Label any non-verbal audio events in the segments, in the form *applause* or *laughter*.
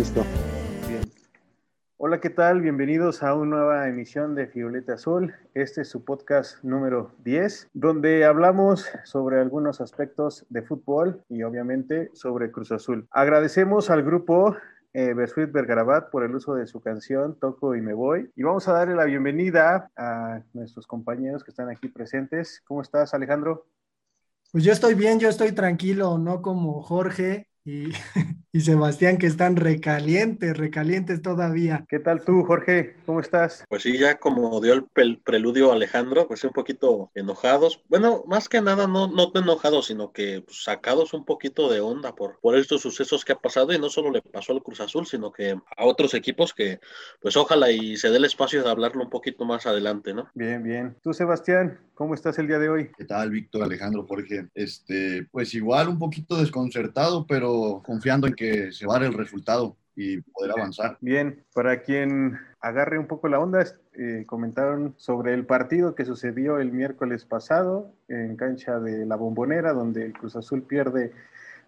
listo. Bien. Hola, ¿qué tal? Bienvenidos a una nueva emisión de Fioleta Azul. Este es su podcast número 10, donde hablamos sobre algunos aspectos de fútbol y obviamente sobre Cruz Azul. Agradecemos al grupo eh, Bersuit Bergarabat por el uso de su canción Toco y Me Voy. Y vamos a darle la bienvenida a nuestros compañeros que están aquí presentes. ¿Cómo estás, Alejandro? Pues yo estoy bien, yo estoy tranquilo, no como Jorge y, *laughs* y, Sebastián que están recalientes, recalientes todavía. ¿Qué tal tú, Jorge? ¿Cómo estás? Pues sí, ya como dio el preludio Alejandro, pues un poquito enojados. Bueno, más que nada no, no enojados, sino que pues, sacados un poquito de onda por, por estos sucesos que ha pasado y no solo le pasó al Cruz Azul, sino que a otros equipos que pues ojalá y se dé el espacio de hablarlo un poquito más adelante, ¿no? Bien, bien. ¿Tú, Sebastián? ¿Cómo estás el día de hoy? ¿Qué tal, Víctor, Alejandro, Jorge? Este, pues igual un poquito desconcertado, pero confiando en que se va el resultado y poder avanzar. Bien, para quien agarre un poco la onda, eh, comentaron sobre el partido que sucedió el miércoles pasado en cancha de la Bombonera, donde el Cruz Azul pierde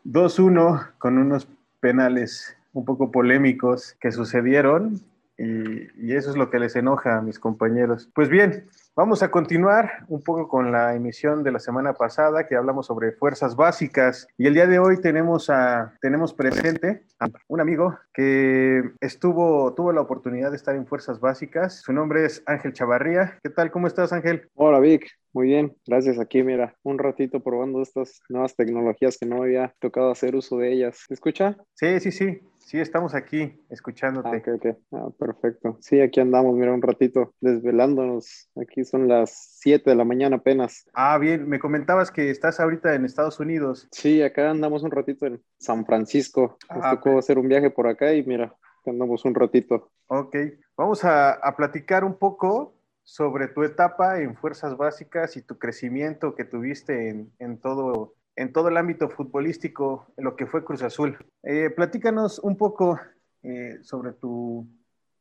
2-1 con unos penales un poco polémicos que sucedieron y, y, eso es lo que les enoja a mis compañeros. Pues bien, Vamos a continuar un poco con la emisión de la semana pasada que hablamos sobre fuerzas básicas y el día de hoy tenemos a tenemos presente a un amigo que estuvo tuvo la oportunidad de estar en fuerzas básicas. Su nombre es Ángel Chavarría. ¿Qué tal? ¿Cómo estás, Ángel? Hola, Vic. Muy bien, gracias. Aquí, mira, un ratito probando estas nuevas tecnologías que no había tocado hacer uso de ellas. ¿Te escucha? Sí, sí, sí. Sí, estamos aquí escuchándote. Ah, ok, ok. Ah, perfecto. Sí, aquí andamos, mira, un ratito desvelándonos. Aquí son las 7 de la mañana apenas. Ah, bien. Me comentabas que estás ahorita en Estados Unidos. Sí, acá andamos un ratito en San Francisco. Nos ah, tocó hacer un viaje por acá y mira, andamos un ratito. Ok. Vamos a, a platicar un poco sobre tu etapa en fuerzas básicas y tu crecimiento que tuviste en, en todo en todo el ámbito futbolístico, en lo que fue Cruz Azul. Eh, platícanos un poco eh, sobre tu,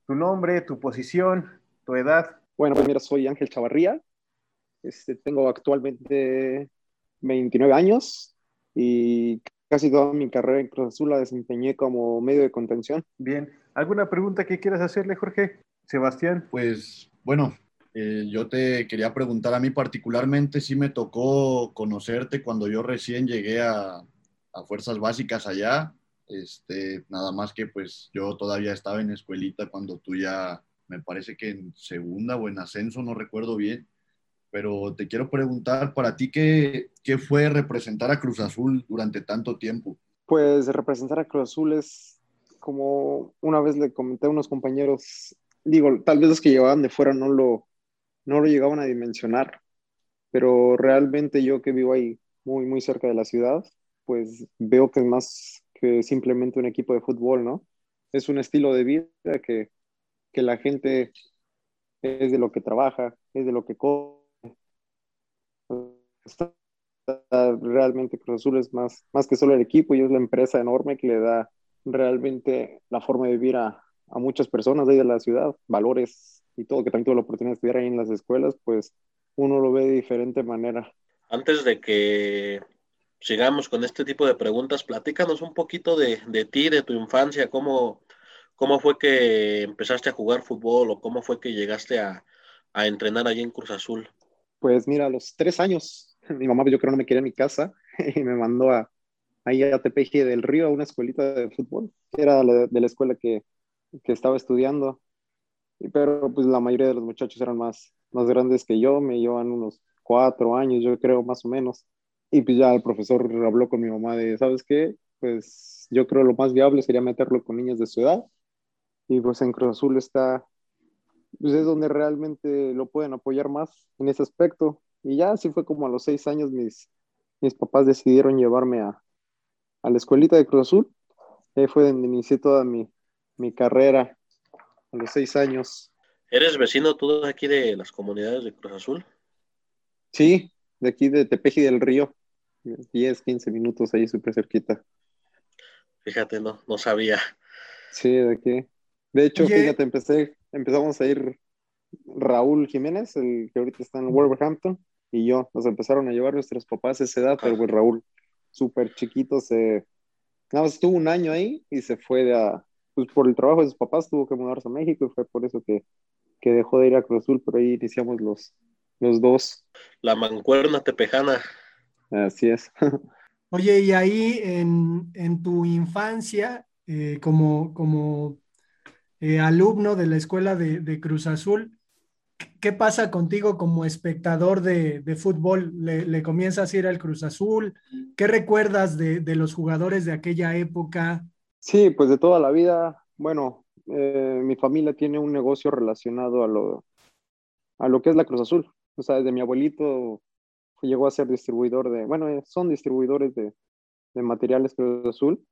tu, nombre, tu posición, tu edad. Bueno, pues mira, soy Ángel Chavarría, este, tengo actualmente 29 años y casi toda mi carrera en Cruz Azul la desempeñé como medio de contención. Bien, ¿alguna pregunta que quieras hacerle, Jorge? Sebastián. Pues bueno, eh, yo te quería preguntar a mí particularmente si me tocó conocerte cuando yo recién llegué a, a, Fuerzas Básicas allá. Este, nada más que pues yo todavía estaba en escuelita cuando tú ya, me parece que en segunda o en ascenso, no recuerdo bien. Pero te quiero preguntar, para ti, ¿qué, qué fue representar a Cruz Azul durante tanto tiempo? Pues representar a Cruz Azul es como una vez le comenté a unos compañeros, digo, tal vez los que llevaban de fuera no lo, no lo llegaban a dimensionar, pero realmente yo que vivo ahí muy, muy cerca de la ciudad, pues veo que es más que simplemente un equipo de fútbol, ¿no? Es un estilo de vida que, que la gente es de lo que trabaja, es de lo que come. Realmente Cruz Azul es más, más que solo el equipo y es la empresa enorme que le da realmente la forma de vivir a, a muchas personas de ahí de la ciudad, valores y todo, que también tuve la oportunidad de estudiar ahí en las escuelas, pues uno lo ve de diferente manera. Antes de que sigamos con este tipo de preguntas, platícanos un poquito de, de ti, de tu infancia, cómo, cómo fue que empezaste a jugar fútbol o cómo fue que llegaste a, a entrenar allí en Cruz Azul. Pues mira, a los tres años, *laughs* mi mamá yo creo no me quería en mi casa *laughs* y me mandó a, ahí a Tepeji del Río, a una escuelita de fútbol, que era de la escuela que, que estaba estudiando pero pues la mayoría de los muchachos eran más, más grandes que yo, me llevan unos cuatro años, yo creo, más o menos. Y pues ya el profesor habló con mi mamá de, ¿sabes qué? Pues yo creo lo más viable sería meterlo con niños de su edad. Y pues en Cruz Azul está, pues es donde realmente lo pueden apoyar más en ese aspecto. Y ya así fue como a los seis años mis, mis papás decidieron llevarme a, a la escuelita de Cruz Azul. Ahí fue donde inicié toda mi, mi carrera a los seis años. ¿Eres vecino tú de aquí de las comunidades de Cruz Azul? Sí, de aquí de Tepeji del Río. 10, 15 minutos ahí súper cerquita. Fíjate, no, no sabía. Sí, de aquí. De hecho, fíjate, empecé, empezamos a ir Raúl Jiménez, el que ahorita está en Wolverhampton, y yo. Nos empezaron a llevar nuestros papás a esa edad, pero pues Raúl, súper chiquito, se... Nada más estuvo un año ahí y se fue a, pues por el trabajo de sus papás tuvo que mudarse a México y fue por eso que, que dejó de ir a Cruz Azul, pero ahí iniciamos los, los dos. La mancuerna tepejana. Así es. *laughs* Oye, y ahí en, en tu infancia, eh, como, como eh, alumno de la escuela de, de, Cruz Azul, ¿qué pasa contigo como espectador de, de fútbol? ¿Le, ¿Le, comienzas a ir al Cruz Azul? ¿Qué recuerdas de, de, los jugadores de aquella época? Sí, pues de toda la vida. Bueno, eh, mi familia tiene un negocio relacionado a lo, a lo que es la Cruz Azul. O sea, desde mi abuelito llegó a ser distribuidor de, bueno, eh, son distribuidores de, de materiales Cruz Azul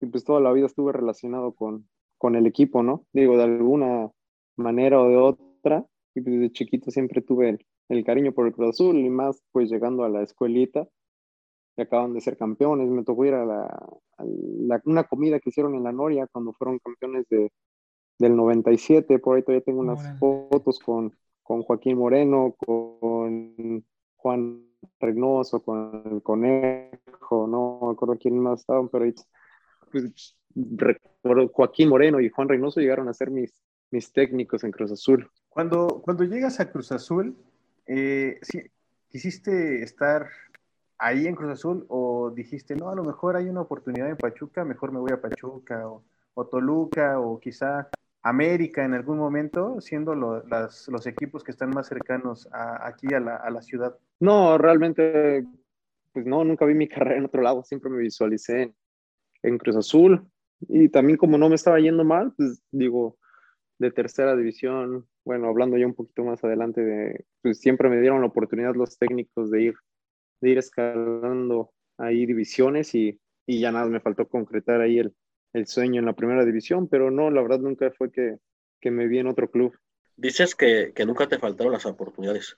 y pues toda la vida estuve relacionado con, con el equipo, ¿no? Digo, de alguna manera o de otra, y pues desde chiquito siempre tuve el, el cariño por el Cruz Azul y más pues llegando a la escuelita, que acaban de ser campeones, me tocó ir a, la, a la, una comida que hicieron en la Noria cuando fueron campeones de, del 97, por ahí todavía tengo unas fotos con, con Joaquín Moreno, con Juan Reynoso, con el Conejo, no me acuerdo quién más estaban, pero ahí, pues, recuerdo Joaquín Moreno y Juan Reynoso llegaron a ser mis, mis técnicos en Cruz Azul. Cuando, cuando llegas a Cruz Azul, eh, ¿sí, ¿quisiste estar ahí en Cruz Azul o dijiste, no, a lo mejor hay una oportunidad en Pachuca, mejor me voy a Pachuca o, o Toluca o quizá América en algún momento, siendo lo, las, los equipos que están más cercanos a, aquí a la, a la, ciudad? No, realmente, pues no, nunca vi mi *laughs* carrera en otro lado, siempre me visualicé en, en Cruz Azul y también como no me estaba yendo mal, pues digo, de tercera división, bueno, hablando ya un poquito más adelante, de, pues siempre me dieron la oportunidad los técnicos de ir, de ir escalando ahí divisiones y, y ya nada, me faltó concretar ahí el, el sueño en la primera división, pero no, la verdad nunca fue que, que me vi en otro club. Dices que, que nunca te faltaron las oportunidades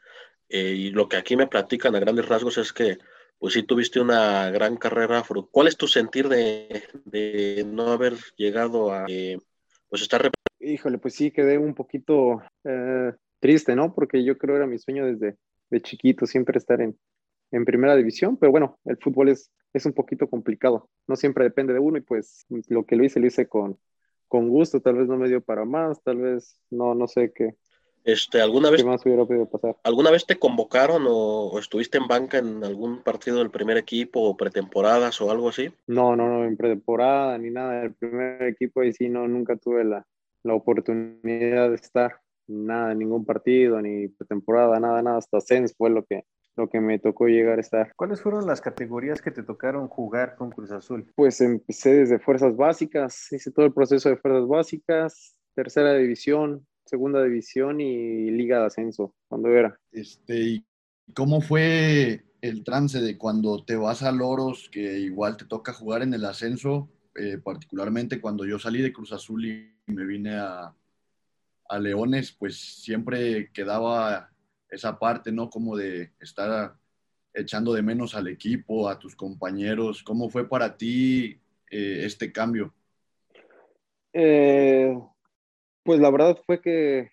eh, y lo que aquí me platican a grandes rasgos es que pues sí tuviste una gran carrera. ¿Cuál es tu sentir de, de no haber llegado a eh, pues estar... Híjole, pues sí, quedé un poquito eh, triste, ¿no? Porque yo creo era mi sueño desde de chiquito, siempre estar en, en primera división, pero bueno, el fútbol es, es un poquito complicado, no siempre depende de uno y pues lo que lo hice, lo hice con, con gusto, tal vez no me dio para más, tal vez no, no sé qué. Este, ¿alguna vez, ¿Qué más hubiera podido pasar? ¿Alguna vez te convocaron o, o, estuviste en banca en algún partido del primer equipo o pretemporadas o algo así? No, no, no, en pretemporada ni nada del primer equipo y sí, no, nunca tuve la, la oportunidad de estar, nada, en ningún partido, ni pretemporada, nada, nada, hasta Sens fue lo que, lo que me tocó llegar a estar. ¿Cuáles fueron las categorías que te tocaron jugar con Cruz Azul? Pues empecé desde fuerzas básicas, hice todo el proceso de fuerzas básicas, tercera división, segunda división y liga de ascenso, cuando era. Este, ¿y cómo fue el trance de cuando te vas a Loros, que igual te toca jugar en el ascenso, eh, particularmente cuando yo salí de Cruz Azul y me vine a, a Leones, pues siempre quedaba esa parte, ¿no? Como de estar echando de menos al equipo, a tus compañeros. ¿Cómo fue para ti eh, este cambio? Eh, pues la verdad fue que,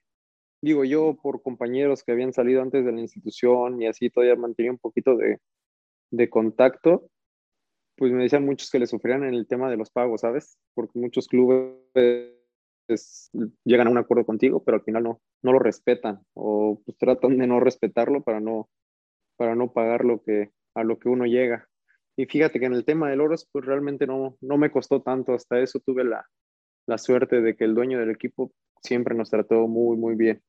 digo, yo por compañeros que habían salido antes de la institución y así todavía mantenía un poquito de, de contacto, pues me decían muchos que le sufrían en el tema de los pagos, ¿sabes? Porque muchos clubes llegan a un acuerdo contigo, pero al final no, no lo respetan o pues tratan de no respetarlo para no, para no pagar lo que, a lo que uno llega. Y fíjate que en el tema de Loros, pues realmente no, no me costó tanto, hasta eso tuve la, la suerte de que el dueño del equipo siempre nos trató muy, muy bien.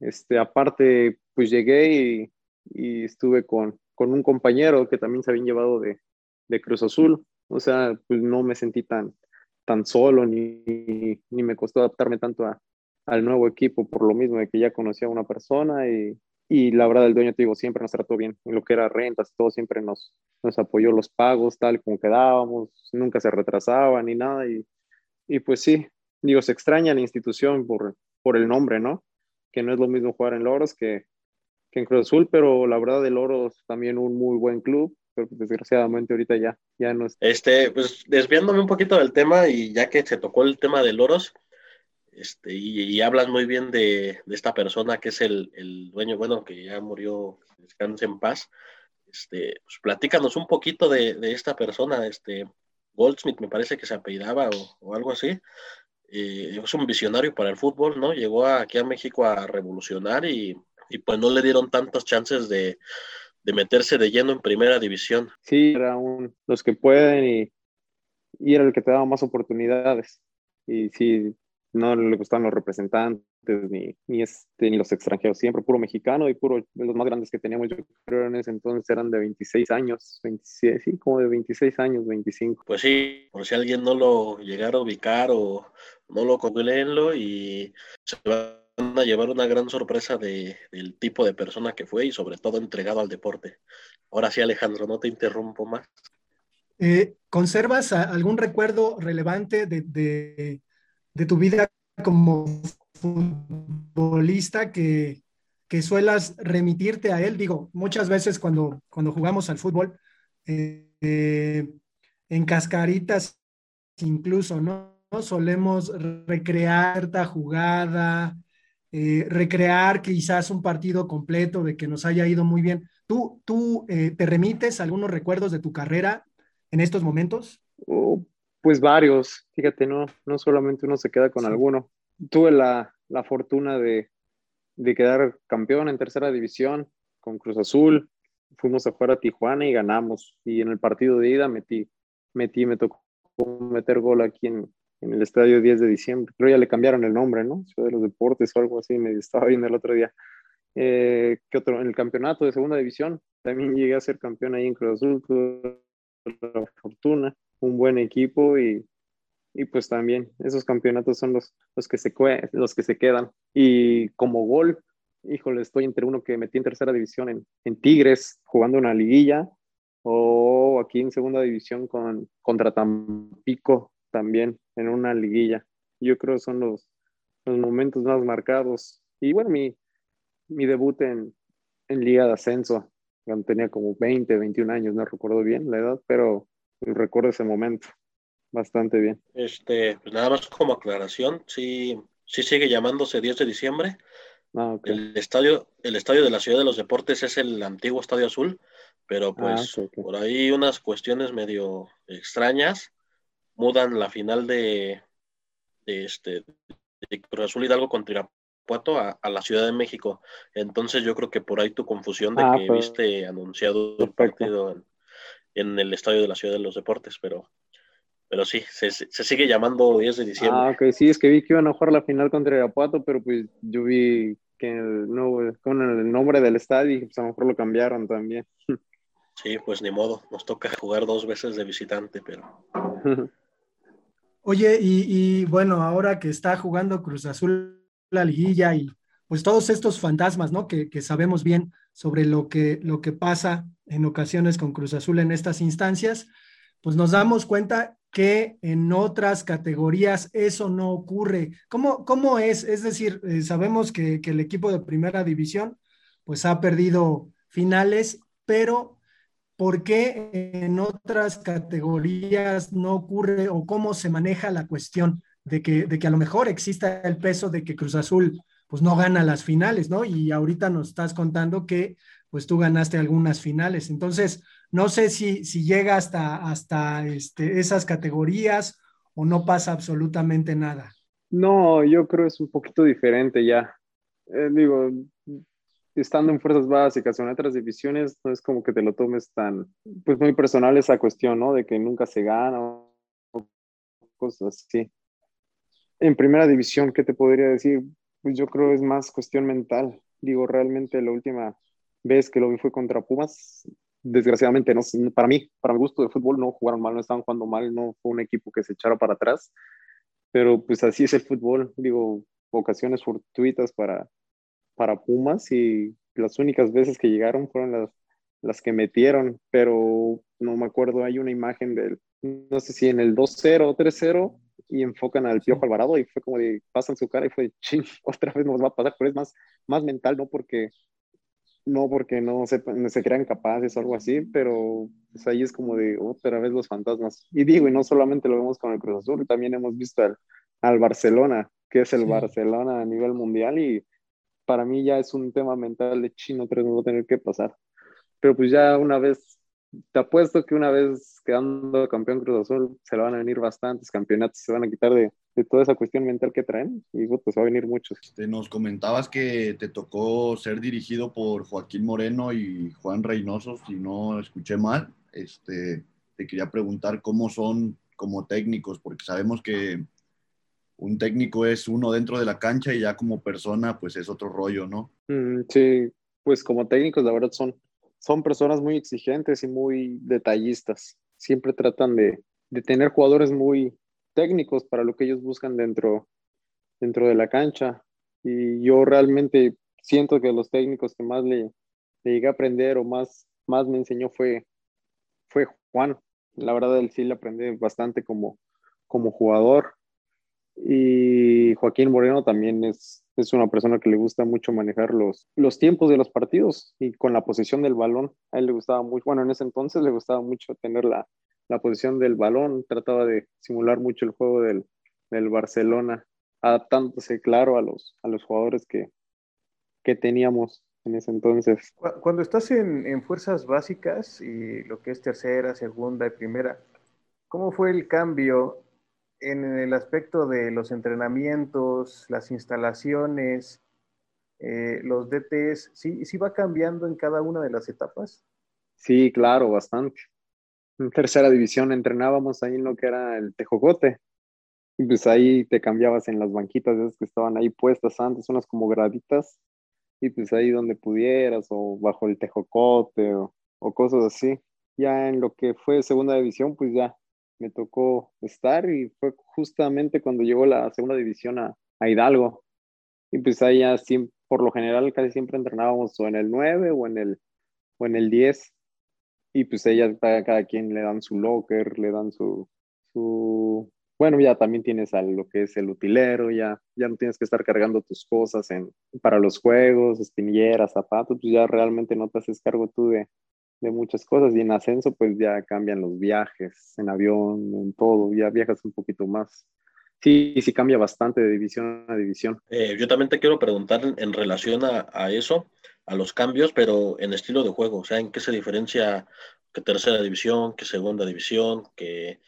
Este, aparte, pues llegué y, y estuve con, con, un compañero que también se habían llevado de, de Cruz Azul, o sea, pues no me sentí tan, tan solo ni, ni me costó adaptarme tanto a, al nuevo equipo por lo mismo de que ya conocía a una persona y, y la verdad el dueño, te digo, siempre nos trató bien en lo que era rentas, todo siempre nos, nos apoyó los pagos tal como quedábamos, nunca se retrasaba ni nada y, y pues sí, digo, se extraña la institución por, por el nombre, ¿no? Que no es lo mismo jugar en Loros que, que en Cruz Azul, pero la verdad el Loros también un muy buen club, pero desgraciadamente ahorita ya, ya no es. Este, pues desviándome un poquito del tema y ya que se tocó el tema de Loros, este, y, y, hablas muy bien de, de, esta persona que es el, el, dueño, bueno, que ya murió, descanse en paz. Este, pues platícanos un poquito de, de, esta persona, este, Goldsmith me parece que se apellidaba o, o algo así. eh, es un visionario para el fútbol, ¿no? Llegó aquí a México a revolucionar y, y pues no le dieron tantas chances de, de, meterse de lleno en primera división. Sí, era un, los que pueden y, y era el que te daba más oportunidades. Y sí, no le gustaban los representantes ni, ni, este, ni los extranjeros, siempre puro mexicano y puro, los más grandes que teníamos, yo creo en ese entonces eran de 26 años, 26, sí, como de 26 años, 25. Pues sí, por si alguien no lo llegara a ubicar o no lo googleenlo y se van a llevar una gran sorpresa de, del tipo de persona que fue y sobre todo entregado al deporte. Ahora sí, Alejandro, no te interrumpo más. Eh, ¿Conservas algún recuerdo relevante de, de, tu vida como futbolista que, que suelas remitirte a él. Digo, muchas veces cuando, cuando jugamos al fútbol, eh, en cascaritas incluso, ¿no? Solemos recrear esta jugada, eh, recrear quizás un partido completo de que nos haya ido muy bien. ¿Tú, tú eh, te remites algunos recuerdos de tu carrera en estos momentos? Oh, pues varios, fíjate, no, no solamente uno se queda con alguno tuve la, la fortuna de, de, quedar campeón en tercera división con Cruz Azul. Fuimos a jugar a Tijuana y ganamos. Y en el partido de ida metí, metí, me tocó meter gol aquí en, en el estadio 10 de diciembre. Creo ya le cambiaron el nombre, ¿no? Ciudad de los Deportes o algo así, me estaba viendo el otro día. Eh, ¿Qué otro? En el campeonato de segunda división, también llegué a ser campeón ahí en Cruz Azul, la fortuna, un buen equipo y y pues también esos campeonatos son los, los, que, se, los que se quedan. Y como gol, híjole, estoy entre uno que metí en tercera división en, en Tigres, jugando una liguilla, o aquí en segunda división con, contra Tampico también, en una liguilla. Yo creo que son los, los momentos más marcados. Y bueno, mi, mi debut en, en Liga de Ascenso, cuando tenía como 20, 21 años, no recuerdo bien la edad, pero recuerdo ese momento bastante bien. Este, pues nada más como aclaración, sí, sí sigue llamándose 10 de diciembre. Ah, el, estadio, el estadio de la Ciudad de los Deportes es el antiguo Estadio Azul, pero ah, pues por ahí unas cuestiones medio extrañas mudan la final de, de este de Cruz Azul Hidalgo contra Irapuato a, a, la Ciudad de México. Entonces yo creo que por ahí tu confusión de ah, que pues, viste anunciado el partido en, en, el estadio de la Ciudad de los Deportes, pero pero sí, se, se, sigue llamando 10 de diciembre. Ah, ok, sí, es que vi que iban a jugar la final contra Irapuato, pero pues yo vi que el, no, con el nombre del estadio, y pues a lo mejor lo cambiaron también. *laughs* Sí, pues ni modo, nos toca jugar dos veces de visitante, pero. *laughs* Oye, y, bueno, ahora que está jugando Cruz Azul la liguilla y pues todos estos fantasmas, ¿no? Que, que, sabemos bien sobre lo que, lo que pasa en ocasiones con Cruz Azul en estas instancias, pues nos damos cuenta que en otras categorías eso no ocurre. ¿Cómo, cómo es? Es decir, eh, sabemos que, que, el equipo de primera división pues ha perdido finales, pero ¿por qué en otras categorías no ocurre o cómo se maneja la cuestión de que, de que a lo mejor exista el peso de que Cruz Azul pues no gana las finales, ¿no? Y ahorita nos estás contando que pues tú ganaste algunas finales. Entonces, no sé si, si llega hasta, hasta este, esas categorías o no pasa absolutamente nada. No, yo creo es un poquito diferente ya. Eh, digo, estando en fuerzas básicas o en otras divisiones, no es como que te lo tomes tan, pues muy personal esa cuestión, ¿no? De que nunca se gana o cosas así. En primera división, ¿qué te podría decir? Pues yo creo es más cuestión mental. Digo, realmente la última vez que lo vi fue contra Pumas, desgraciadamente, no, para mí, para mi gusto de fútbol, no jugaron mal, no estaban jugando mal, no fue un equipo que se echara para atrás, pero pues así es el fútbol, digo, ocasiones fortuitas para, para Pumas y las únicas veces que llegaron fueron las, las que metieron, pero no me acuerdo, hay una imagen del, no sé si en el 2-0 o 3-0 y enfocan al Piojo Alvarado y fue como de, pasan su cara y fue, ching, *laughs* otra vez nos va a pasar, pero es más, más mental, ¿no? Porque no porque no se, se crean capaces o algo así, pero pues ahí es como de otra vez los fantasmas. Y digo, y no solamente lo vemos con el Cruz Azul, también hemos visto al, al Barcelona, que es el Barcelona a nivel mundial y para mí ya es un tema mental de chino, pero no va a tener que pasar. Pero pues ya una vez, te apuesto que una vez quedando campeón Cruz Azul, se le van a venir bastantes campeonatos, se van a quitar de, de toda esa cuestión mental que traen y pues va a venir muchos. Este, nos comentabas que te tocó ser dirigido por Joaquín Moreno y Juan Reynoso, si no escuché mal. Este, te quería preguntar cómo son como técnicos, porque sabemos que un técnico es uno dentro de la cancha y ya como persona pues es otro rollo, ¿no? Mm, sí, pues como técnicos la verdad son, son personas muy exigentes y muy detallistas. Siempre tratan de, de tener jugadores muy, técnicos para lo que ellos buscan dentro, dentro de la cancha. Y yo realmente siento que los técnicos que más le, llegué a aprender o más, más me enseñó fue, fue Juan. La verdad, él sí le aprendí bastante como, como jugador. Y Joaquín Moreno también es, es una persona que le gusta mucho manejar los, los tiempos de los partidos y con la posesión del balón. A él le gustaba mucho, bueno, en ese entonces le gustaba mucho tener la, la posición del balón, trataba de simular mucho el juego del, del Barcelona, adaptándose, claro, a los, a los jugadores que, que teníamos en ese entonces. Cuando estás en, en, fuerzas básicas y lo que es tercera, segunda y primera, ¿cómo fue el cambio en el aspecto de los entrenamientos, las instalaciones, eh, los DTs? ¿Sí, ¿Sí va cambiando en cada una de las etapas? Sí, claro, bastante en tercera división entrenábamos ahí en lo que era el tejocote. Y pues ahí te cambiabas en las banquitas esas que estaban ahí puestas antes, unas como graditas. Y pues ahí donde pudieras, o bajo el tejocote, o, o cosas así. Ya en lo que fue segunda división, pues ya me tocó estar y fue justamente cuando llegó la segunda división a, a Hidalgo. Y pues ahí ya por lo general casi siempre entrenábamos o en el 9 o en el, o en el 10 y pues ella, cada quien le dan su locker, le dan su, su, bueno, ya también tienes a lo que es el utilero, ya, ya no tienes que estar cargando tus cosas en, para los juegos, espinilleras, zapatos, pues ya realmente no te haces cargo tú de, de muchas cosas y en ascenso pues ya cambian los viajes, en avión, en todo, ya viajas un poquito más. Sí, sí cambia bastante de división a división. Eh, yo también te quiero preguntar en, relación a, eso, a los cambios, pero en estilo de juego, o sea, ¿en qué se diferencia que tercera división, que segunda división, que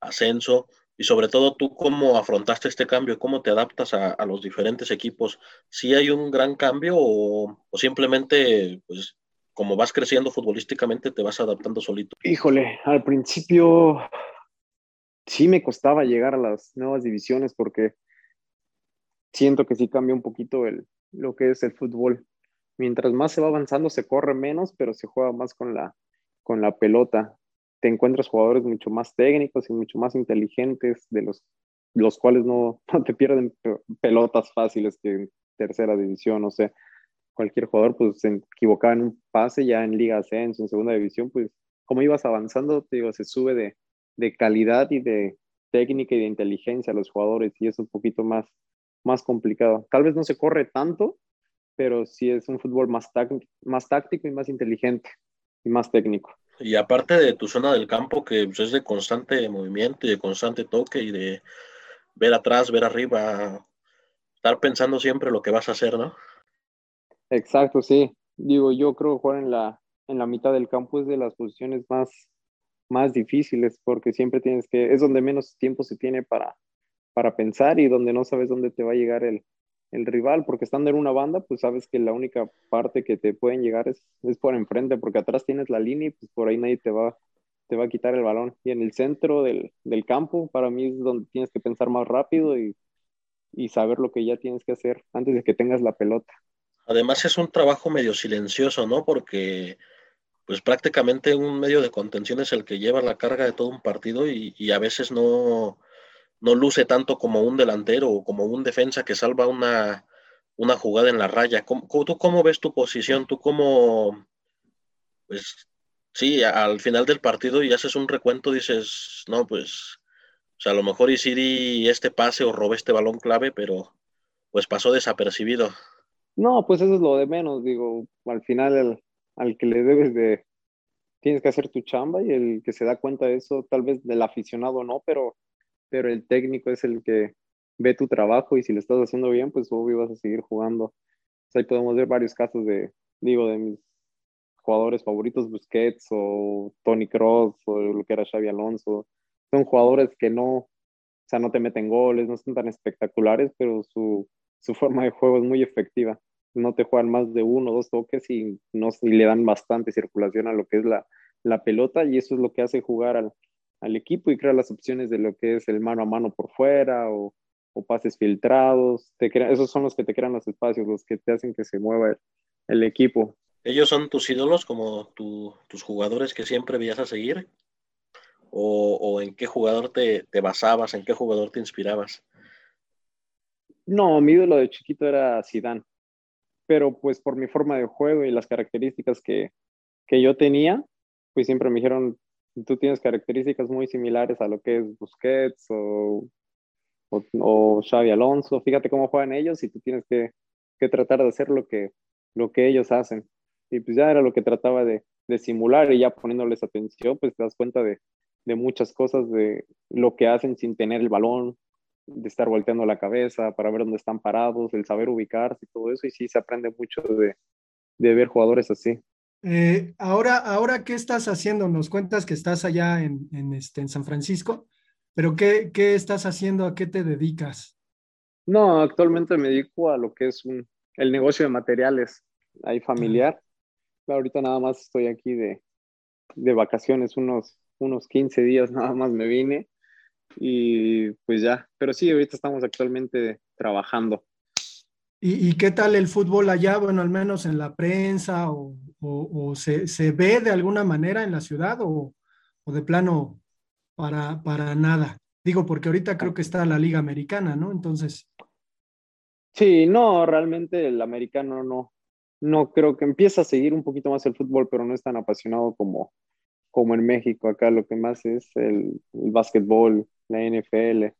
ascenso? Y sobre todo, ¿tú cómo afrontaste este cambio? ¿Cómo te adaptas a, los diferentes equipos? ¿Sí hay un gran cambio o, o, simplemente, pues, como vas creciendo futbolísticamente, te vas adaptando solito? Híjole, al principio sí me costaba llegar a las nuevas divisiones porque siento que sí cambia un poquito el, lo que es el fútbol mientras más se va avanzando se corre menos, pero se juega más con la, con la pelota. Te encuentras jugadores mucho más técnicos y mucho más inteligentes, de los, los cuales no, *laughs* te pierden pelotas fáciles que en tercera división, o sea, cualquier jugador pues se equivocaba en un pase ya en Liga Ascenso, en segunda división, pues como ibas avanzando, te digo, se sube de, de calidad y de técnica y de inteligencia a los jugadores y es un poquito más, más complicado. Tal vez no se corre tanto, pero sí es un fútbol más, más táctico y más inteligente y más técnico. Y aparte de tu zona del campo, que pues, es de constante movimiento y de constante toque y de ver atrás, ver arriba, estar pensando siempre lo que vas a hacer, ¿no? Exacto, sí. Digo, yo creo jugar en la, en la mitad del campo es de las posiciones más, más difíciles porque siempre tienes que, es donde menos tiempo se tiene para, para pensar y donde no sabes dónde te va a llegar el, el rival, porque estando en una banda, pues sabes que la única parte que te pueden llegar es, es por enfrente, porque atrás tienes la línea y pues por ahí nadie te va, te va a quitar el balón. Y en el centro del, del campo, para mí es donde tienes que pensar más rápido y, y saber lo que ya tienes que hacer antes de que tengas la pelota. Además es un trabajo medio silencioso, ¿no? Porque pues prácticamente un medio de contención es el que lleva la carga de todo un partido y, a veces no, no luce tanto como un delantero o como un defensa que salva una, una jugada en la raya. ¿Cómo, ¿Tú cómo ves tu posición? ¿Tú cómo, pues, sí, al final del partido y haces un recuento, dices, no, pues, o sea, a lo mejor Isiri este pase o robé este balón clave, pero pues pasó desapercibido. No, pues eso es lo de menos, digo, al final al que le debes de, tienes que hacer tu chamba y el que se da cuenta de eso, tal vez del aficionado no, pero pero el técnico es el que ve tu trabajo y si lo estás haciendo bien, pues obvio vas a seguir jugando. ahí podemos ver varios casos de, digo, de mis jugadores favoritos, Busquets o Tony Cross o lo que era Xavi Alonso. Son jugadores que no, O sea, no te meten goles, no son tan espectaculares, pero su, su forma de juego es muy efectiva. No te juegan más de uno o dos toques y, no, y le dan bastante circulación a lo que es la, la pelota y eso es lo que hace jugar al, al equipo y crea las opciones de lo que es el mano a mano por fuera o, o pases filtrados. Te esos son los que te crean los espacios, los que te hacen que se mueva el, equipo. ¿Ellos son tus ídolos como tu, tus jugadores que siempre veías a seguir? ¿O, o en qué jugador te, basabas, en qué jugador te inspirabas? No, mi ídolo de chiquito era Zidane, pero pues por mi forma de juego y las características que, que yo tenía, pues siempre me dijeron, tú tienes características muy similares a lo que es Busquets o, o, o Xavi Alonso, fíjate cómo juegan ellos y tú tienes que, que, tratar de hacer lo que, lo que ellos hacen. Y pues ya era lo que trataba de, de simular y ya poniéndoles atención, pues te das cuenta de, de muchas cosas, de lo que hacen sin tener el balón, de estar volteando la cabeza para ver dónde están parados, el saber ubicarse y todo eso, y sí se aprende mucho de, de ver jugadores así. Eh, ahora, ahora, ¿qué estás haciendo? Nos cuentas que estás allá en, en, este, en San Francisco, pero ¿qué, ¿qué, estás haciendo? ¿A qué te dedicas? No, actualmente me dedico a lo que es un, el negocio de materiales, ahí familiar. Uh -huh. Ahorita nada más estoy aquí de, de vacaciones, unos, unos 15 días nada más me vine y pues ya, pero sí, ahorita estamos actualmente trabajando. ¿Y, ¿Y, qué tal el fútbol allá? Bueno, al menos en la prensa, o, o, o se, se, ve de alguna manera en la ciudad, o, o de plano para, para, nada. Digo, porque ahorita creo que está la Liga Americana, ¿no? Entonces. Sí, no, realmente el americano no. No creo que empieza a seguir un poquito más el fútbol, pero no es tan apasionado como, como en México. Acá lo que más es el, el básquetbol, la NFL,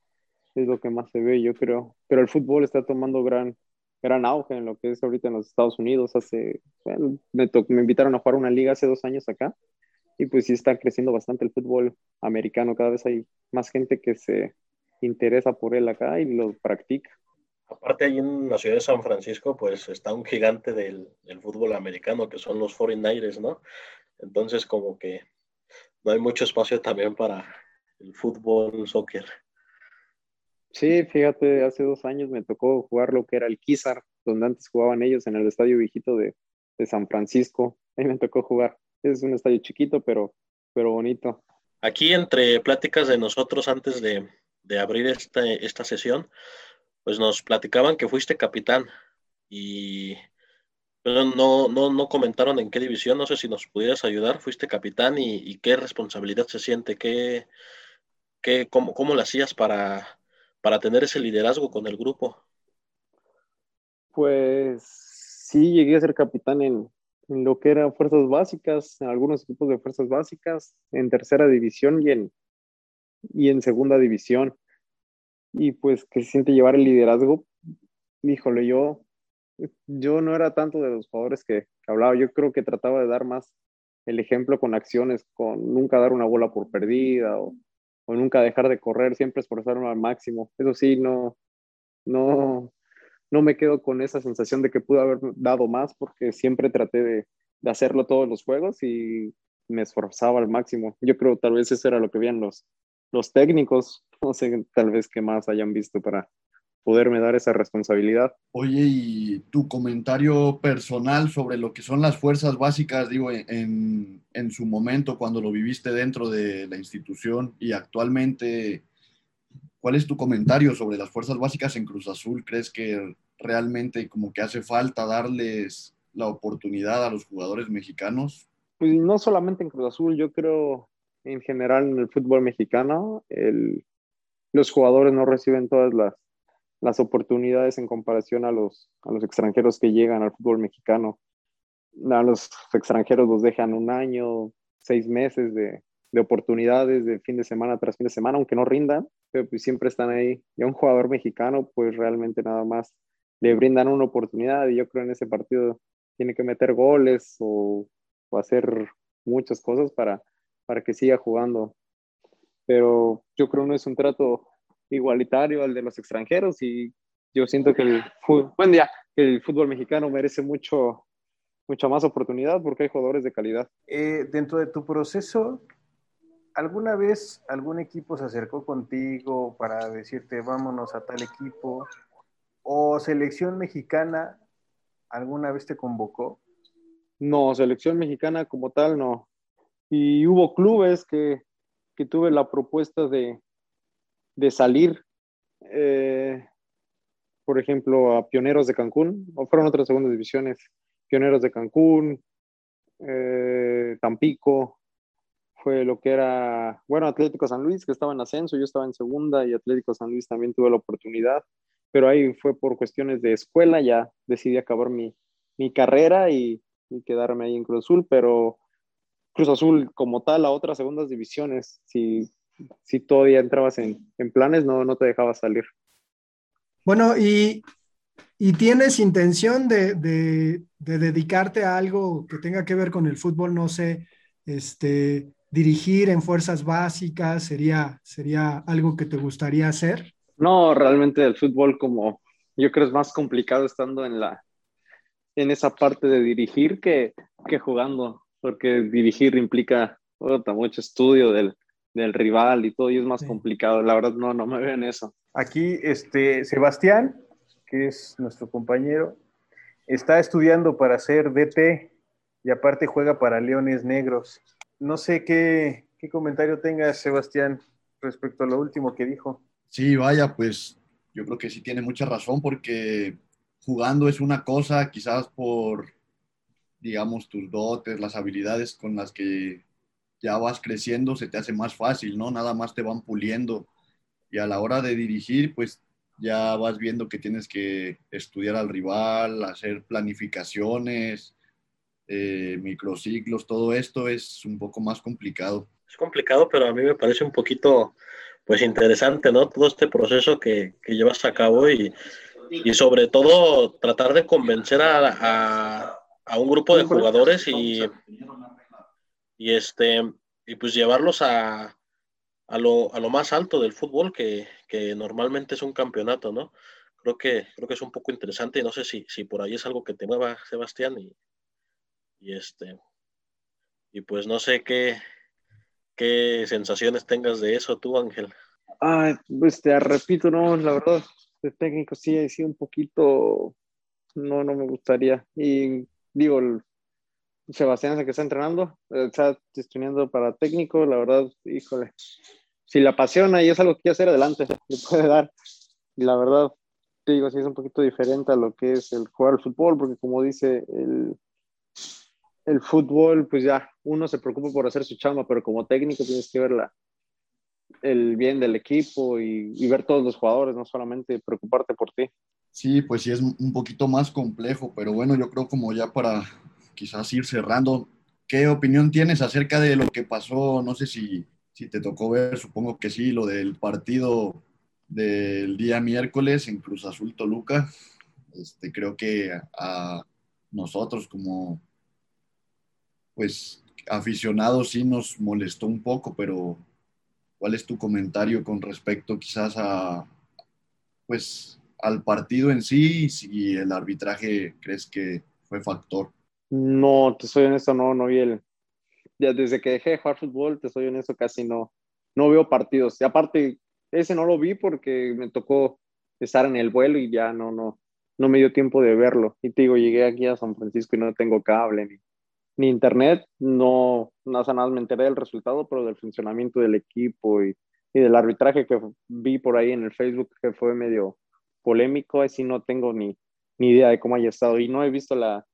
es lo que más se ve, yo creo. Pero el fútbol está tomando gran, gran auge en lo que es ahorita en los Estados Unidos. Hace, bueno, me, me, invitaron a jugar una liga hace dos años acá y pues sí está creciendo bastante el fútbol americano. Cada vez hay más gente que se interesa por él acá y lo practica. Aparte ahí en la ciudad de San Francisco pues está un gigante del, del fútbol americano que son los 49ers, ¿no? Entonces como que no hay mucho espacio también para el fútbol, soccer. Sí, fíjate, hace dos años me tocó jugar lo que era el Kizar, donde antes jugaban ellos en el estadio viejito de, de San Francisco. Ahí me tocó jugar. Es un estadio chiquito, pero, pero bonito. Aquí, entre pláticas de nosotros antes de, de abrir esta, esta sesión, pues nos platicaban que fuiste capitán y pero no, no, no comentaron en qué división, no sé si nos pudieras ayudar, fuiste capitán y, y qué responsabilidad se siente, qué, qué, cómo, cómo lo hacías para, para tener ese liderazgo con el grupo? Pues sí, llegué a ser capitán en, en, lo que eran fuerzas básicas, en algunos equipos de fuerzas básicas, en tercera división y en, y en segunda división. Y pues que se siente llevar el liderazgo, híjole, yo, yo no era tanto de los jugadores que, hablaba, yo creo que trataba de dar más el ejemplo con acciones, con nunca dar una bola por perdida o nunca dejar de correr, siempre esforzarme al máximo. Eso sí, no, no, no me quedo con esa sensación de que pude haber dado más porque siempre traté de, de hacerlo todos los juegos y me esforzaba al máximo. Yo creo tal vez eso era lo que veían los, los técnicos, no sé, tal vez que más hayan visto para poderme dar esa responsabilidad. Oye, y tu comentario personal sobre lo que son las fuerzas básicas, digo, en, en su momento, cuando lo viviste dentro de la institución y actualmente, ¿cuál es tu comentario sobre las fuerzas básicas en Cruz Azul? ¿Crees que realmente como que hace falta darles la oportunidad a los jugadores mexicanos? Pues no solamente en Cruz Azul, yo creo en general en el fútbol mexicano, el, los jugadores no reciben todas las las oportunidades en comparación a los, a los extranjeros que llegan al fútbol mexicano. A los extranjeros los dejan un año, seis meses de, de oportunidades de fin de semana tras fin de semana, aunque no rindan, pero pues siempre están ahí. Y a un jugador mexicano, pues realmente nada más le brindan una oportunidad y yo creo en ese partido tiene que meter goles o, o hacer muchas cosas para, para que siga jugando. Pero yo creo no es un trato igualitario al de los extranjeros y yo siento que el fútbol, buen día, el fútbol mexicano merece mucho, mucha más oportunidad porque hay jugadores de calidad. Eh, dentro de tu proceso, ¿alguna vez algún equipo se acercó contigo para decirte vámonos a tal equipo? ¿O selección mexicana alguna vez te convocó? No, selección mexicana como tal no. Y hubo clubes que, que tuve la propuesta de, de salir, eh, por ejemplo, a Pioneros de Cancún, o fueron otras segundas divisiones, Pioneros de Cancún, eh, Tampico, fue lo que era, bueno, Atlético San Luis, que estaba en ascenso, yo estaba en segunda y Atlético San Luis también tuve la oportunidad, pero ahí fue por cuestiones de escuela, ya decidí acabar mi, mi carrera y, y, quedarme ahí en Cruz Azul, pero Cruz Azul como tal a otras segundas divisiones, si, si todavía entrabas en, en planes, no, no te dejaba salir. Bueno, y, y tienes intención de, de, de, dedicarte a algo que tenga que ver con el fútbol, no sé, este, dirigir en fuerzas básicas, sería, sería algo que te gustaría hacer. No, realmente el fútbol como yo creo es más complicado estando en la en esa parte de dirigir que, que jugando, porque dirigir implica mucho estudio del, del, rival y todo, y es más sí. complicado. La verdad, no, no me veo en eso. Aquí, este, Sebastián, que es nuestro compañero, está estudiando para ser DT y aparte juega para Leones Negros. No sé qué, qué comentario tengas, Sebastián, respecto a lo último que dijo. Sí, vaya, pues yo creo que sí tiene mucha razón porque jugando es una cosa, quizás por, digamos, tus dotes, las habilidades con las que ya vas creciendo, se te hace más fácil, ¿no? Nada más te van puliendo. Y a la hora de dirigir, pues ya vas viendo que tienes que estudiar al rival, hacer planificaciones, eh, microciclos, todo esto es un poco más complicado. Es complicado, pero a mí me parece un poquito, pues interesante, ¿no? Todo este proceso que, que llevas a cabo y, y sobre todo tratar de convencer a, a, a un grupo de jugadores y, y, este, y pues llevarlos a, a, lo, a lo más alto del fútbol, que, que normalmente es un campeonato, ¿no? Creo que, creo que es un poco interesante y no sé si, si por ahí es algo que te mueva, Sebastián, y, y este, y pues no sé qué, qué sensaciones tengas de eso tú, Ángel. Ay, pues te repito, no, la verdad, de técnico sí ha un poquito, no, no me gustaría. Y digo, Sebastián es que está entrenando, está estudiando para técnico, la verdad, híjole, si le apasiona y es algo que quiere hacer, adelante, *laughs* le puede dar. Y la verdad, te digo, sí es un poquito diferente a lo que es el jugar al fútbol, porque como dice el, el fútbol, pues ya uno se preocupa por hacer su chamba, pero como técnico tienes que ver la, el bien del equipo y, y, ver todos los jugadores, no solamente preocuparte por ti. Sí, pues sí es un poquito más complejo, pero bueno, yo creo como ya para quizás ir cerrando, ¿qué opinión tienes acerca de lo que pasó? No sé si, si te tocó ver, supongo que sí, lo del partido del día miércoles en Cruz Azul Toluca. Este, creo que a, nosotros como pues aficionados sí nos molestó un poco, pero ¿cuál es tu comentario con respecto quizás a, pues, al partido en sí y si el arbitraje crees que fue factor? No, te soy honesto, no, no vi el... Ya desde que dejé de jugar fútbol, te soy honesto, casi no, no veo partidos. Y aparte, ese no lo vi porque me tocó estar en el vuelo y ya no, no, no me dio tiempo de verlo. Y te digo, llegué aquí a San Francisco y no tengo cable ni, ni internet, no, nada más me enteré del resultado, pero del funcionamiento del equipo y, y, del arbitraje que vi por ahí en el Facebook, que fue medio polémico, así no tengo ni, ni idea de cómo haya estado y no he visto la,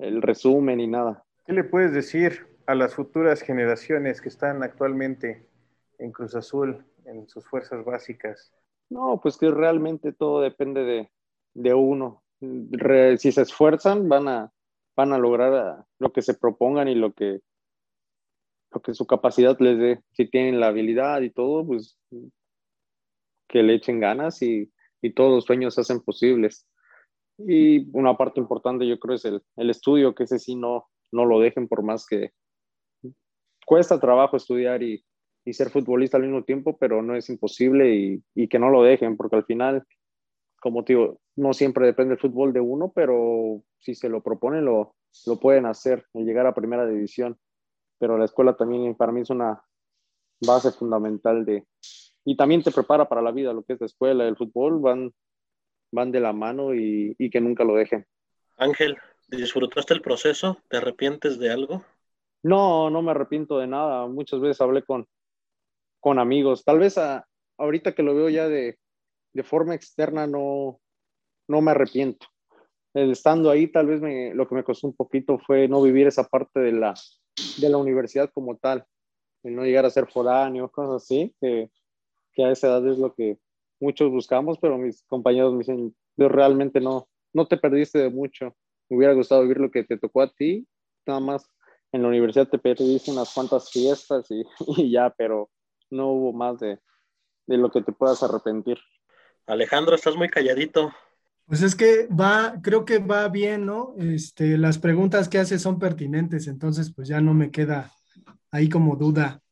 el resumen ni nada. ¿Qué le puedes decir a las futuras generaciones que están actualmente en Cruz Azul, en sus fuerzas básicas? No, pues que realmente todo depende de, de uno. Re, si se esfuerzan, van a, van a lograr lo que se propongan y lo que, lo que su capacidad les dé. Si tienen la habilidad y todo, pues que le echen ganas y, y todos los sueños se hacen posibles. Y una parte importante yo creo es el, el, estudio, que ese sí no, no lo dejen por más que cuesta trabajo estudiar y, y ser futbolista al mismo tiempo, pero no es imposible y, y que no lo dejen, porque al final como digo, no siempre depende el fútbol de uno, pero si se lo proponen, lo, lo pueden hacer, el llegar a primera división. Pero la escuela también para mí es una, base fundamental de, y también te prepara para la vida, lo que es la escuela, el fútbol, van, van de la mano y, y que nunca lo dejen. Ángel, ¿disfrutaste el proceso? ¿Te arrepientes de algo? No, no me arrepiento de nada. Muchas veces hablé con, con amigos. Tal vez a, ahorita que lo veo ya de, de forma externa, no, no me arrepiento. El estando ahí, tal vez me, lo que me costó un poquito fue no vivir esa parte de la, de la universidad como tal, el no llegar a ser foráneo, cosas así, que, que a esa edad es lo que muchos buscamos, pero mis compañeros me dicen, yo realmente no, no te perdiste de mucho. Me hubiera gustado vivir lo que te tocó a ti, nada más en la universidad te perdiste unas cuantas fiestas y, *laughs* y ya, pero no hubo más de, de lo que te puedas arrepentir. Alejandro, estás muy calladito. Pues es que va, creo que va bien, ¿no? Este, las preguntas que hace son pertinentes, entonces pues ya no me queda ahí como duda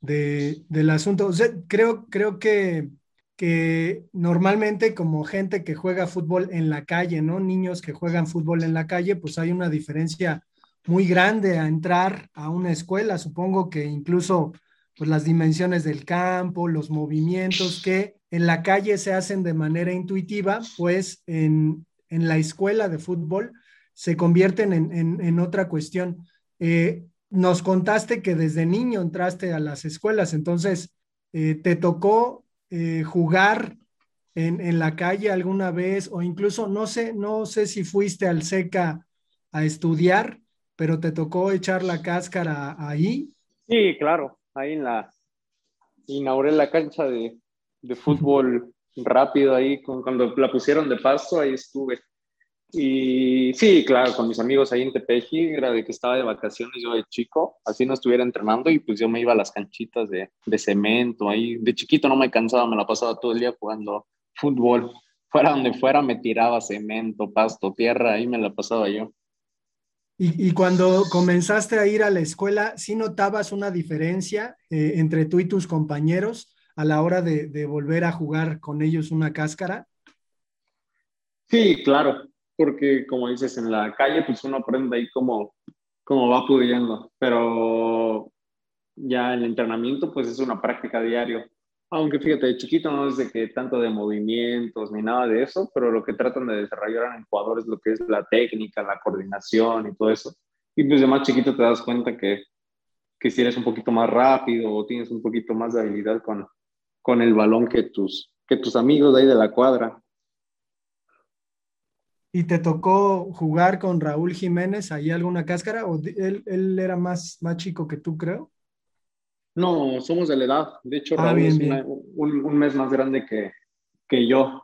de, del asunto. O sea, creo, creo que, que normalmente como gente que juega fútbol en la calle, ¿no? Niños que juegan fútbol en la calle, pues hay una diferencia muy grande a entrar a una escuela. Supongo que incluso pues las dimensiones del campo, los movimientos que en la calle se hacen de manera intuitiva, pues en, en la escuela de fútbol se convierten en, en, otra cuestión. Eh, nos contaste que desde niño entraste a las escuelas, entonces, eh, ¿te tocó eh, jugar en, en, la calle alguna vez o incluso, no sé, no sé si fuiste al SECA a estudiar, pero te tocó echar la cáscara ahí? Sí, claro ahí en la, inauguré la cancha de, de fútbol rápido ahí, con, cuando la pusieron de pasto, ahí estuve. Y sí, claro, con mis amigos ahí en Tepeji, era de que estaba de vacaciones yo de chico, así no estuviera entrenando y pues yo me iba a las canchitas de, de cemento, ahí de chiquito no me cansaba, me la pasaba todo el día jugando fútbol, fuera donde fuera me tiraba cemento, pasto, tierra, ahí me la pasaba yo. Y, y, cuando comenzaste a ir a la escuela, ¿sí notabas una diferencia eh, entre tú y tus compañeros a la hora de, de, volver a jugar con ellos una cáscara? Sí, claro, porque como dices, en la calle pues uno aprende ahí como, como va pudiendo, pero ya el entrenamiento pues es una práctica diario. Aunque fíjate, de chiquito no es de que tanto de movimientos ni nada de eso, pero lo que tratan de desarrollar en el jugador es lo que es la técnica, la coordinación y todo eso. Y pues de más chiquito te das cuenta que, que si eres un poquito más rápido o tienes un poquito más de habilidad con, con el balón que tus, que tus amigos de ahí de la cuadra. ¿Y te tocó jugar con Raúl Jiménez ahí alguna cáscara? ¿O él, él era más, más chico que tú, creo? No, somos de la edad. De hecho, ah, Raúl bien, es una, un, un, mes más grande que, que, yo.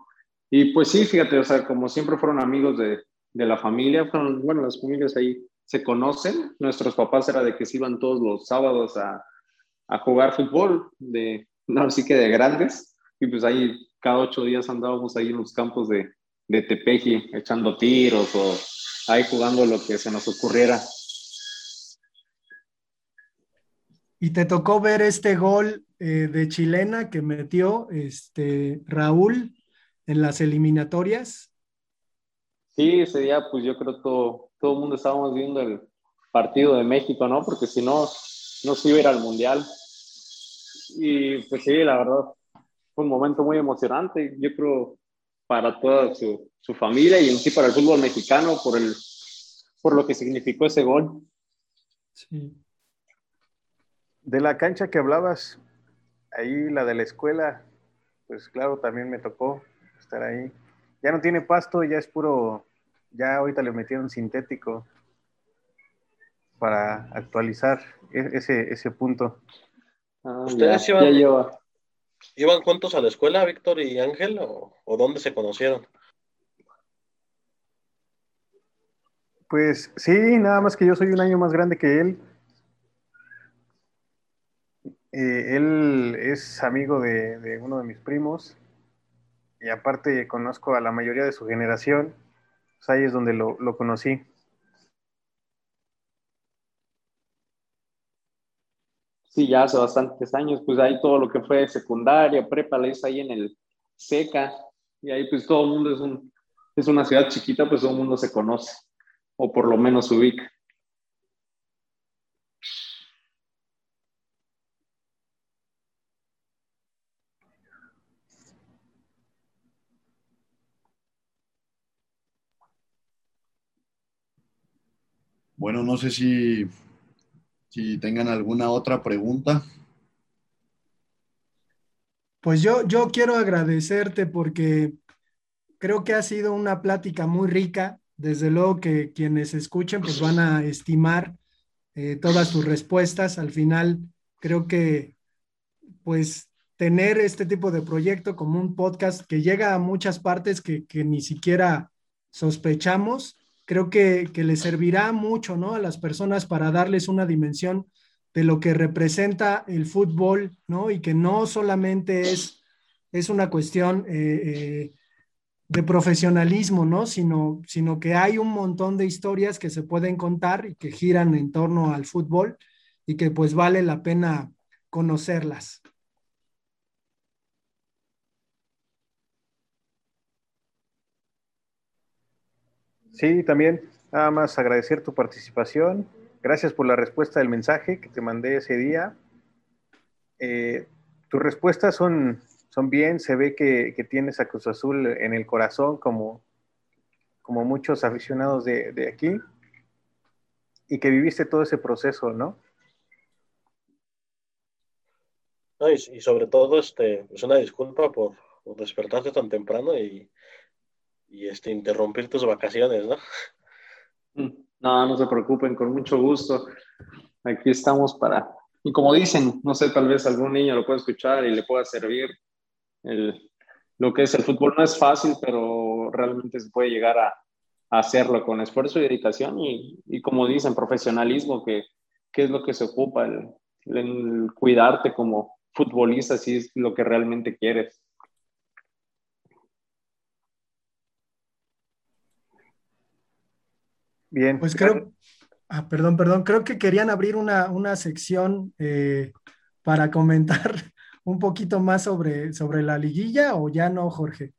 Y pues sí, fíjate, o sea, como siempre fueron amigos de, de, la familia, fueron, bueno, las familias ahí se conocen. Nuestros papás era de que se iban todos los sábados a, a jugar fútbol, de, no, así que de grandes. Y pues ahí cada ocho días andábamos ahí en los campos de, de Tepeji, echando tiros o ahí jugando lo que se nos ocurriera. Y te tocó ver este gol eh, de chilena que metió este, Raúl en las eliminatorias. Sí, ese día pues yo creo que todo, todo el mundo estábamos viendo el partido de México, ¿no? Porque si no, no se iba a ir al Mundial. Y pues sí, la verdad, fue un momento muy emocionante, yo creo, para toda su, su familia y en sí para el fútbol mexicano por, el, por lo que significó ese gol. Sí. De la cancha que hablabas, ahí la de la escuela, pues claro, también me tocó estar ahí. Ya no tiene pasto, ya es puro, ya ahorita le metieron sintético para actualizar e-, ese, ese punto. Ah, ¿Ustedes ya, ya iban, juntos a la escuela, Víctor y Ángel, o, dónde se conocieron? Pues sí, nada más que yo soy un año más grande que él. Eh, él es amigo de, uno de mis primos y aparte conozco a la mayoría de su generación, pues ahí es donde lo conocí. Sí, ya hace bastantes años, pues ahí todo lo que fue secundaria, prepa, la hice ahí en el SECA, y ahí pues todo el mundo es, un, es una ciudad chiquita, pues todo el mundo se conoce, o por lo menos se ubica. Bueno, no sé si si tengan alguna otra pregunta. Pues yo, yo quiero agradecerte porque creo que ha sido una plática muy rica. Desde luego que quienes escuchen pues van a estimar eh, todas tus respuestas. Al final creo que pues tener este tipo de proyecto como un podcast que llega a muchas partes que, ni siquiera sospechamos, creo que, que le servirá mucho ¿no? a las personas para darles una dimensión de lo que representa el fútbol, ¿no? Y que no solamente es, es una cuestión eh, eh, de profesionalismo, ¿no? Sino, sino que hay un montón de historias que se pueden contar y que giran en torno al fútbol y que pues vale la pena conocerlas. Sí, también nada más agradecer tu participación Gracias por la respuesta del mensaje que te mandé ese día. Eh, tus respuestas son, son bien, se ve que, tienes a Cruz Azul en el corazón como, como muchos aficionados de, aquí y que viviste todo ese proceso, ¿no? y, sobre todo, este, es una disculpa por, despertarte tan temprano y, y este, interrumpir tus vacaciones, ¿no? Mm. No, no se preocupen, con mucho gusto. Aquí estamos para, y como dicen, no sé, tal vez algún niño lo pueda escuchar y le pueda servir. El, lo que es el fútbol no es fácil, pero realmente se puede llegar a, hacerlo con esfuerzo y dedicación y, y como dicen, profesionalismo, que, que, es lo que se ocupa, el, el cuidarte como futbolista, si es lo que realmente quieres. Bien. Pues creo, ah, perdón, perdón, creo que querían abrir una, sección eh, para comentar *laughs* un poquito más sobre, sobre la liguilla o ya no, Jorge.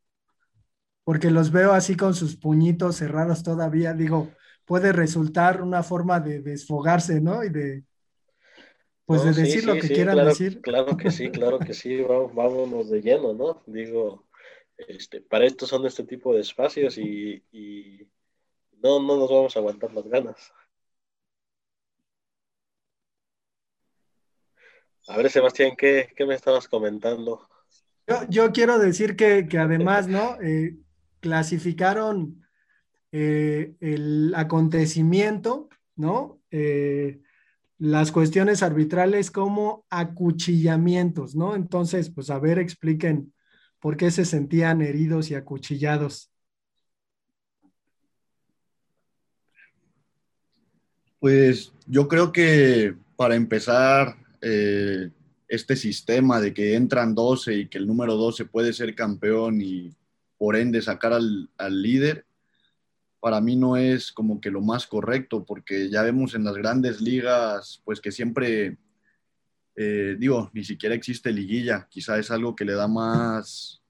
Porque los veo así con sus puñitos cerrados todavía. Digo, puede resultar una forma de desfogarse, ¿no? Y de, pues de decir lo que quieran decir. Claro que sí, claro que sí, vámonos de lleno, ¿no? Digo, este, para esto son este tipo de espacios y no, no nos vamos a aguantar las ganas. A ver, Sebastián, ¿qué, me estabas comentando? Yo, quiero decir que, además, ¿no? *laughs* Eh, clasificaron eh, el acontecimiento, ¿no? Eh, las cuestiones arbitrales como acuchillamientos, ¿no? Entonces, pues a ver, expliquen por qué se sentían heridos y acuchillados. Pues yo creo que para empezar, eh, este sistema de que entran 12 y que el número 12 puede ser campeón y por ende sacar al, líder, para mí no es como que lo más correcto, porque ya vemos en las grandes ligas, pues que siempre, eh, digo, ni siquiera existe liguilla, quizá es algo que le da más,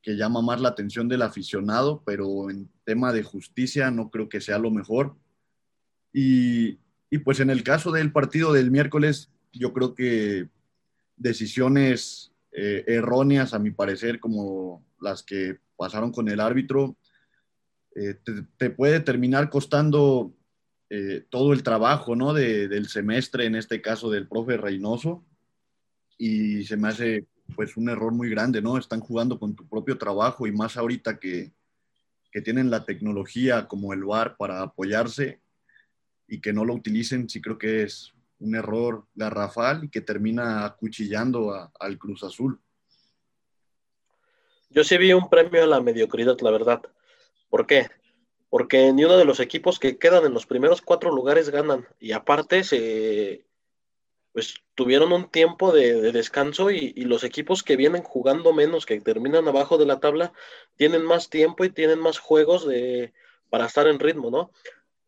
que llama más la atención del aficionado, pero en tema de justicia no creo que sea lo mejor y, pues en el caso del partido del miércoles, yo creo que decisiones eh, erróneas, a mi parecer, como las que pasaron con el árbitro, eh, te, puede terminar costando eh, todo el trabajo ¿no? del semestre, en este caso del profe Reynoso, y se me hace pues un error muy grande, ¿no? Están jugando con tu propio trabajo y más ahorita que, que tienen la tecnología como el VAR para apoyarse, y que no lo utilicen, sí creo que es un error garrafal y que termina acuchillando al Cruz Azul. Yo sí vi un premio a la mediocridad, la verdad. ¿Por qué? Porque ni uno de los equipos que quedan en los primeros cuatro lugares ganan. Y aparte se pues tuvieron un tiempo de, descanso y, los equipos que vienen jugando menos, que terminan abajo de la tabla, tienen más tiempo y tienen más juegos de, para estar en ritmo, ¿no?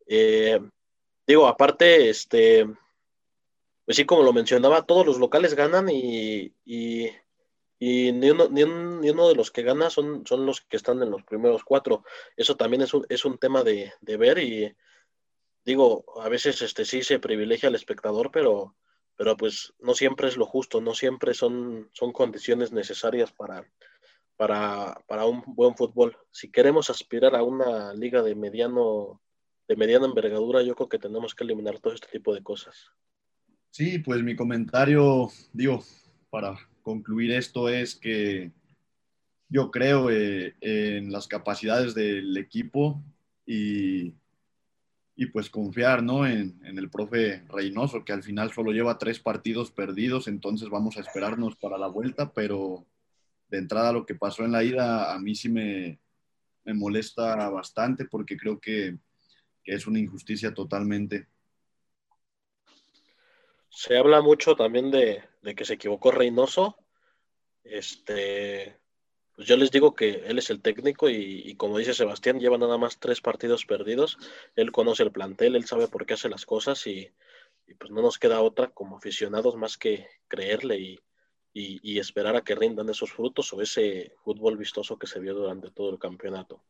Eh, Digo, aparte, este, pues sí, como lo mencionaba, todos los locales ganan y, y, ni, uno, ni, uno, de los que gana son, son los que están en los primeros cuatro. Eso también es un, es un tema de, ver y digo, a veces este, sí se privilegia al espectador, pero, pero pues no siempre es lo justo, no siempre son, son condiciones necesarias para, para, para un buen fútbol. Si queremos aspirar a una liga de mediano de mediana envergadura, yo creo que tenemos que eliminar todo este tipo de cosas. Sí, pues mi comentario, digo, para concluir esto es que yo creo eh, en las capacidades del equipo y, y pues confiar ¿no? En, en, el profe Reynoso, que al final solo lleva tres partidos perdidos, entonces vamos a esperarnos para la vuelta, pero de entrada lo que pasó en la ida a mí sí me, me molesta bastante porque creo que, que es una injusticia totalmente. Se habla mucho también de, de que se equivocó Reynoso. Este, pues yo les digo que él es el técnico y, como dice Sebastián, lleva nada más tres partidos perdidos. Él conoce el plantel, él sabe por qué hace las cosas y, y pues no nos queda otra como aficionados más que creerle y, y, esperar a que rindan esos frutos o ese fútbol vistoso que se vio durante todo el campeonato.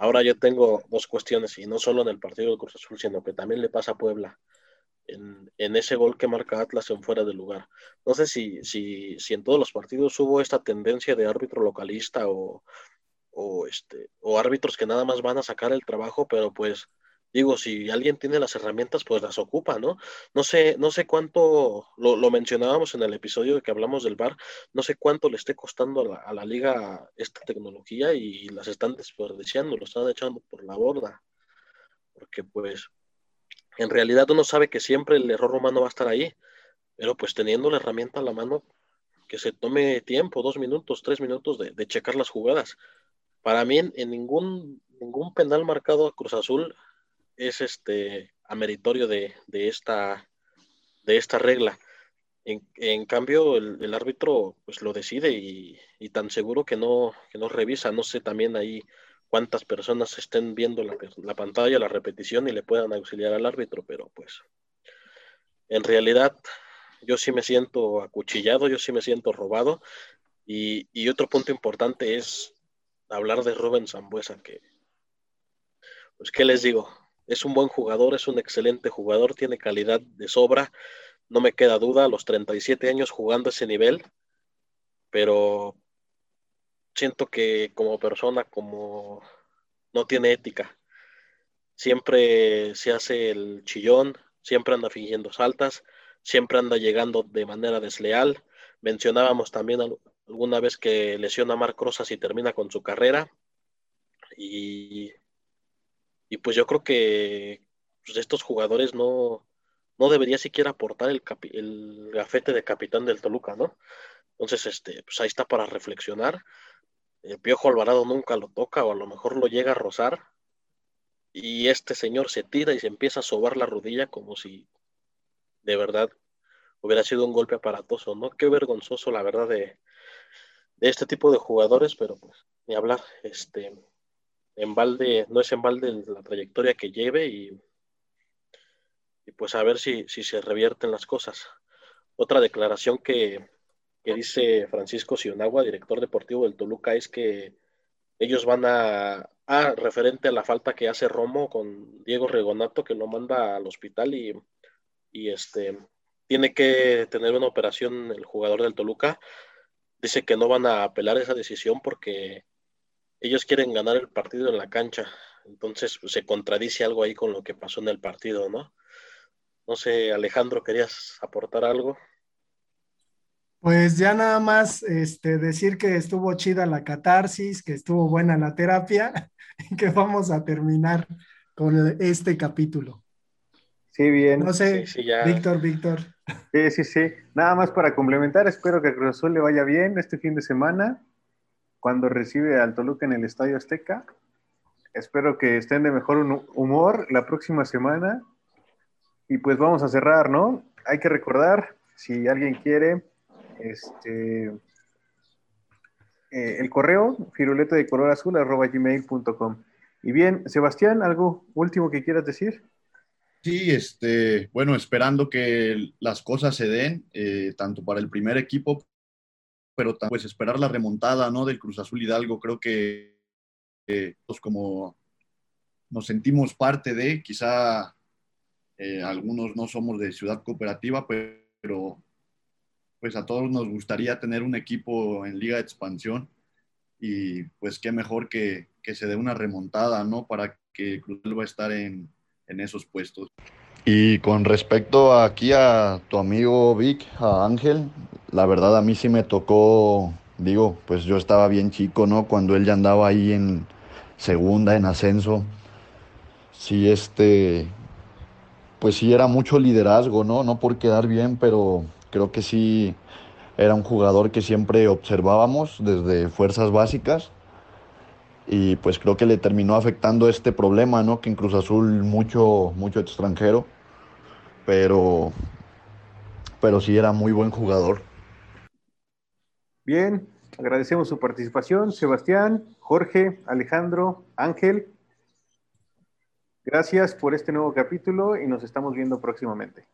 Ahora yo tengo dos cuestiones y no solo en el partido del Cruz Azul, sino que también le pasa a Puebla en, ese gol que marca Atlas en fuera de lugar. No sé si, si, si en todos los partidos hubo esta tendencia de árbitro localista o, este, o árbitros que nada más van a sacar el trabajo, pero pues digo, si alguien tiene las herramientas, pues las ocupa, ¿no? No sé, no sé cuánto, lo, lo mencionábamos en el episodio que hablamos del bar, no sé cuánto le esté costando a la, a la, liga esta tecnología y las están desperdiciando, lo están echando por la borda. Porque pues en realidad uno sabe que siempre el error humano va a estar ahí, pero pues teniendo la herramienta a la mano, que se tome tiempo, dos minutos, tres minutos de, de checar las jugadas. Para mí, en ningún, ningún penal marcado a Cruz Azul es este ameritorio de, de, esta, de esta regla. En, en cambio, el, árbitro pues lo decide y, y, tan seguro que no, que no revisa. No sé también ahí cuántas personas estén viendo la, la, pantalla, la repetición y le puedan auxiliar al árbitro, pero pues en realidad yo sí me siento acuchillado, yo sí me siento robado. Y, y otro punto importante es hablar de Rubén Zambuesa, que pues qué les digo, es un buen jugador, es un excelente jugador, tiene calidad de sobra, no me queda duda, a los 37 años jugando ese nivel, pero siento que como persona, como no tiene ética, siempre se hace el chillón, siempre anda fingiendo saltas, siempre anda llegando de manera desleal. Mencionábamos también alguna vez que lesiona a Marc Rosas y termina con su carrera. Y y pues yo creo que pues, estos jugadores no, no debería siquiera aportar el, gafete de capitán del Toluca, ¿no? Entonces, este, pues ahí está para reflexionar. El Piojo Alvarado nunca lo toca o a lo mejor lo llega a rozar. Y este señor se tira y se empieza a sobar la rodilla como si de verdad hubiera sido un golpe aparatoso, ¿no? Qué vergonzoso, la verdad, de, de este tipo de jugadores, pero pues ni hablar. Este, en balde, no es en balde la trayectoria que lleve y, y pues a ver si, si, se revierten las cosas. Otra declaración que, que dice Francisco Sionagua, director deportivo del Toluca, es que ellos van a, a, referente a la falta que hace Romo con Diego Regonato, que lo manda al hospital y, y este tiene que tener una operación el jugador del Toluca. Dice que no van a apelar esa decisión porque ellos quieren ganar el partido en la cancha. Entonces pues, se contradice algo ahí con lo que pasó en el partido, ¿no? No sé, Alejandro, ¿querías aportar algo? Pues ya nada más este, decir que estuvo chida la catarsis, que estuvo buena la terapia *laughs* y que vamos a terminar con este capítulo. Sí, bien. No sé, sí, sí, ya... Víctor, Víctor. Sí, sí, sí. Nada más para complementar, espero que a Cruz Azul le vaya bien este fin de semana cuando recibe al Toluca en el Estadio Azteca. Espero que estén de mejor humor la próxima semana. Y pues vamos a cerrar, ¿no? Hay que recordar, si alguien quiere, este, eh, el correo firulete de color azul arroba gmail.com. Y bien, Sebastián, ¿algo último que quieras decir? Sí, este, bueno, esperando que las cosas se den, eh, tanto para el primer equipo pero pues esperar la remontada ¿no? del Cruz Azul Hidalgo, creo que eh, pues como nos sentimos parte de, quizá eh, algunos no somos de ciudad cooperativa, pero pues a todos nos gustaría tener un equipo en liga de expansión y pues qué mejor que, que se dé una remontada, ¿no? Para que Cruz Azul va a estar en, en esos puestos. Y con respecto aquí a tu amigo Vic, a Ángel, la verdad a mí sí me tocó, digo, pues yo estaba bien chico, ¿no? Cuando él ya andaba ahí en segunda, en ascenso. Sí, este, pues sí era mucho liderazgo, ¿no? No por quedar bien, pero creo que sí era un jugador que siempre observábamos desde fuerzas básicas y pues creo que le terminó afectando este problema, ¿no? Que en Cruz Azul mucho, mucho extranjero, pero, pero sí era muy buen jugador. Bien, agradecemos su participación, Sebastián, Jorge, Alejandro, Ángel. Gracias por este nuevo capítulo y nos estamos viendo próximamente.